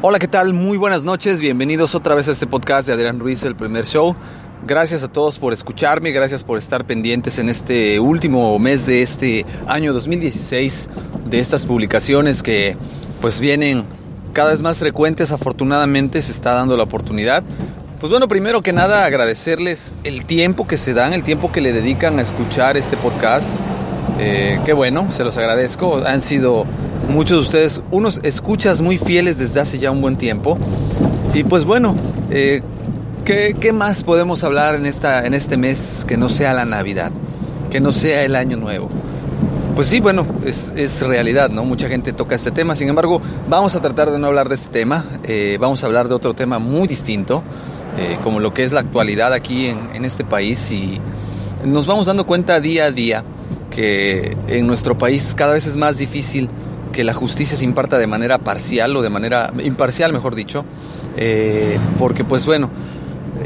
Hola, ¿qué tal? Muy buenas noches. Bienvenidos otra vez a este podcast de Adrián Ruiz, el primer show. Gracias a todos por escucharme, gracias por estar pendientes en este último mes de este año 2016 de estas publicaciones que pues vienen cada vez más frecuentes. Afortunadamente se está dando la oportunidad. Pues bueno, primero que nada agradecerles el tiempo que se dan, el tiempo que le dedican a escuchar este podcast. Eh, qué bueno, se los agradezco. Han sido muchos de ustedes unos escuchas muy fieles desde hace ya un buen tiempo. Y pues bueno, eh, ¿qué, ¿qué, más podemos hablar en, esta, en este mes que no sea la Navidad? Que no sea el Año Nuevo. Pues sí, bueno, es, es, realidad, ¿no? Mucha gente toca este tema, sin embargo, vamos a tratar de no hablar de este tema, eh, vamos a hablar de otro tema muy distinto, eh, como lo que es la actualidad aquí en, en este país y nos vamos dando cuenta día a día que en nuestro país cada vez es más difícil que la justicia se imparta de manera parcial o de manera imparcial, mejor dicho, eh, porque pues bueno,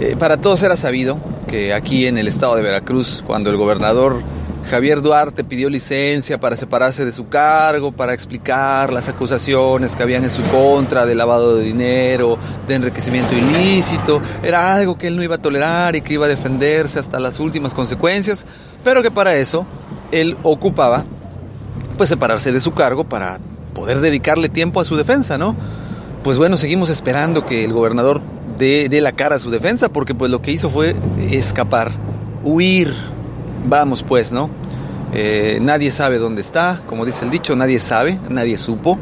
eh, para todos era sabido que aquí en el estado de Veracruz, cuando el gobernador Javier Duarte pidió licencia para separarse de su cargo, para explicar las acusaciones que habían en su contra de lavado de dinero, de enriquecimiento ilícito, era algo que él no iba a tolerar y que iba a defenderse hasta las últimas consecuencias, pero que para eso él ocupaba pues separarse de su cargo para poder dedicarle tiempo a su defensa, ¿no? Pues bueno, seguimos esperando que el gobernador dé, la cara a su defensa, porque pues lo que hizo fue escapar, huir. Vamos pues, ¿no? Eh, nadie sabe dónde está, como dice el dicho, nadie sabe, nadie supo.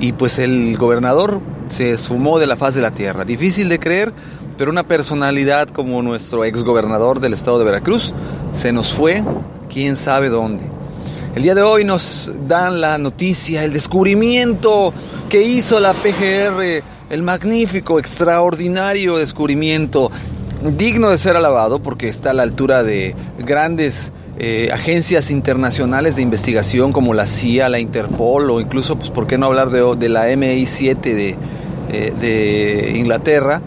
Y pues el gobernador se sumó de la faz de la tierra. Difícil de creer, pero una personalidad como nuestro ex gobernador del estado de Veracruz se nos fue, quién sabe dónde. El día de hoy nos dan la noticia, el descubrimiento que hizo la PGR, el magnífico, extraordinario descubrimiento, digno de ser alabado porque está a la altura de grandes eh, agencias internacionales de investigación como la CIA, la Interpol o incluso, pues, ¿por qué no hablar de, de la MI7 de, eh, de Inglaterra?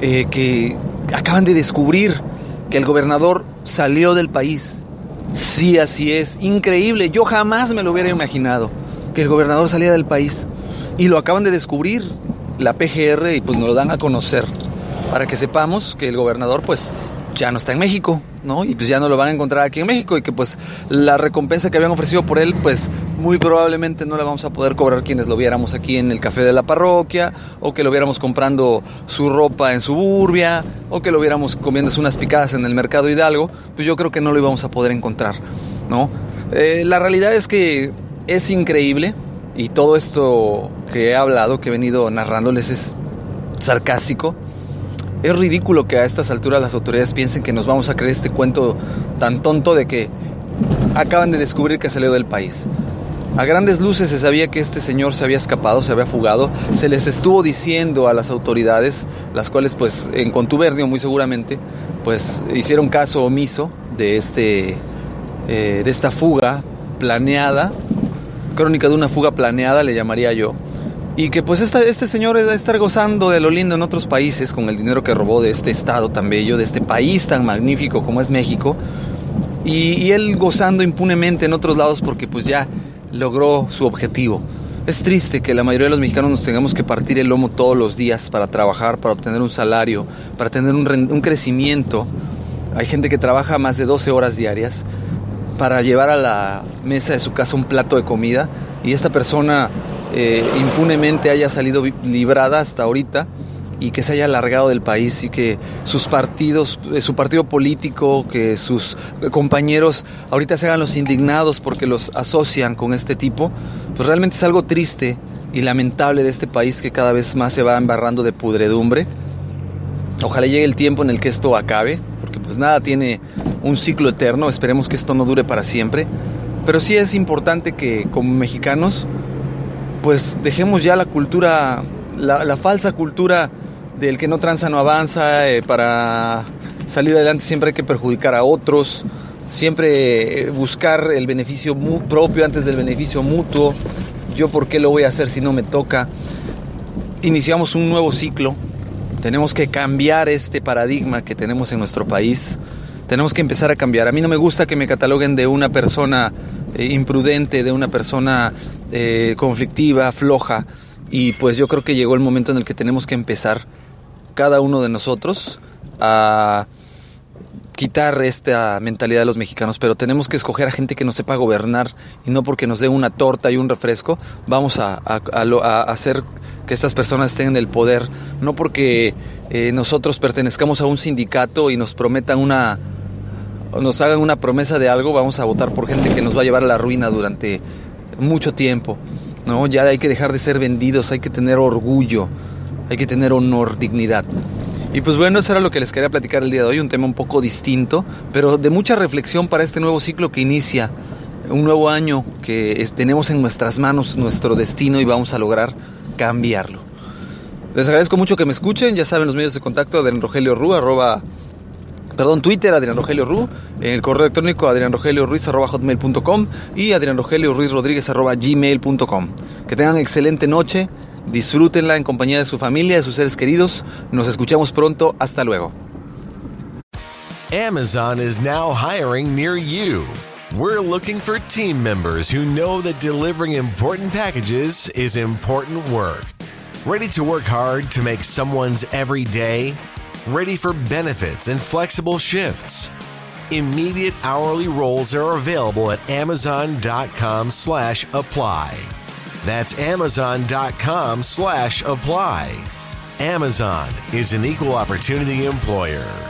Eh, que acaban de descubrir que el gobernador salió del país Sí, así es. Increíble. Yo jamás me lo hubiera imaginado que el gobernador saliera del país. Y lo acaban de descubrir la PGR y pues nos lo dan a conocer. Para que sepamos que el gobernador pues ya no está en México, ¿no? Y pues ya no lo van a encontrar aquí en México y que pues la recompensa que habían ofrecido por él, pues muy probablemente no la vamos a poder cobrar quienes lo viéramos aquí en el café de la parroquia, o que lo viéramos comprando su ropa en suburbia, o que lo viéramos comiéndose unas picadas en el mercado Hidalgo, pues yo creo que no lo íbamos a poder encontrar, ¿no? Eh, la realidad es que es increíble y todo esto que he hablado, que he venido narrándoles es sarcástico es ridículo que a estas alturas las autoridades piensen que nos vamos a creer este cuento tan tonto de que acaban de descubrir que salió del país. A grandes luces se sabía que este señor se había escapado, se había fugado, se les estuvo diciendo a las autoridades, las cuales pues en contubernio muy seguramente, pues hicieron caso omiso de, este, eh, de esta fuga planeada, crónica de una fuga planeada le llamaría yo, y que pues esta, este señor va estar gozando de lo lindo en otros países con el dinero que robó de este estado tan bello, de este país tan magnífico como es México. Y, él gozando impunemente en otros lados porque pues ya logró su objetivo. Es triste que la mayoría de los mexicanos nos tengamos que partir el lomo todos los días para trabajar, para obtener un salario, para tener un, un crecimiento. Hay gente que trabaja más de 12 horas diarias para llevar a la mesa de su casa un plato de comida y esta persona eh, impunemente haya salido librada hasta ahorita y que se haya alargado del país y que sus partidos, eh, su partido político, que sus compañeros ahorita se hagan los indignados porque los asocian con este tipo, pues realmente es algo triste y lamentable de este país que cada vez más se va embarrando de pudredumbre. Ojalá llegue el tiempo en el que esto acabe, porque pues nada tiene un ciclo eterno, esperemos que esto no dure para siempre, pero sí es importante que como mexicanos pues dejemos ya la cultura, la, falsa cultura del que no tranza no avanza, eh, para salir adelante siempre hay que perjudicar a otros, siempre eh, buscar el beneficio propio antes del beneficio mutuo, yo por qué lo voy a hacer si no me toca. Iniciamos un nuevo ciclo, tenemos que cambiar este paradigma que tenemos en nuestro país, tenemos que empezar a cambiar. A mí no me gusta que me cataloguen de una persona eh, imprudente, de una persona eh, conflictiva, floja. Y pues yo creo que llegó el momento en el que tenemos que empezar cada uno de nosotros a quitar esta mentalidad de los mexicanos, pero tenemos que escoger a gente que nos sepa gobernar y no porque nos dé una torta y un refresco, vamos a, hacer que estas personas tengan el poder, no porque eh, nosotros pertenezcamos a un sindicato y nos prometan una, nos hagan una promesa de algo, vamos a votar por gente que nos va a llevar a la ruina durante mucho tiempo. ¿no? Ya hay que dejar de ser vendidos, hay que tener orgullo, hay que tener honor, dignidad. Y pues bueno, eso era lo que les quería platicar el día de hoy, un tema un poco distinto, pero de mucha reflexión para este nuevo ciclo que inicia, un nuevo año que tenemos en nuestras manos nuestro destino y vamos a lograr cambiarlo. Les agradezco mucho que me escuchen, ya saben los medios de contacto de Rogelio Ru, arroba perdón, Twitter, Adrián Rogelio Ru, el correo electrónico hotmail.com y Adrián Rogelio Ruiz Rodríguez gmail.com. Que tengan excelente noche, disfrútenla en compañía de su familia, de sus seres queridos. Nos escuchamos pronto, hasta luego. Amazon is now hiring near you. We're looking for team members who know that delivering important packages is important work. Ready to work hard to make someone's every day? Ready for benefits and flexible shifts. Immediate hourly roles are available at amazon.com slash apply. That's amazon.com slash apply. Amazon is an equal opportunity employer.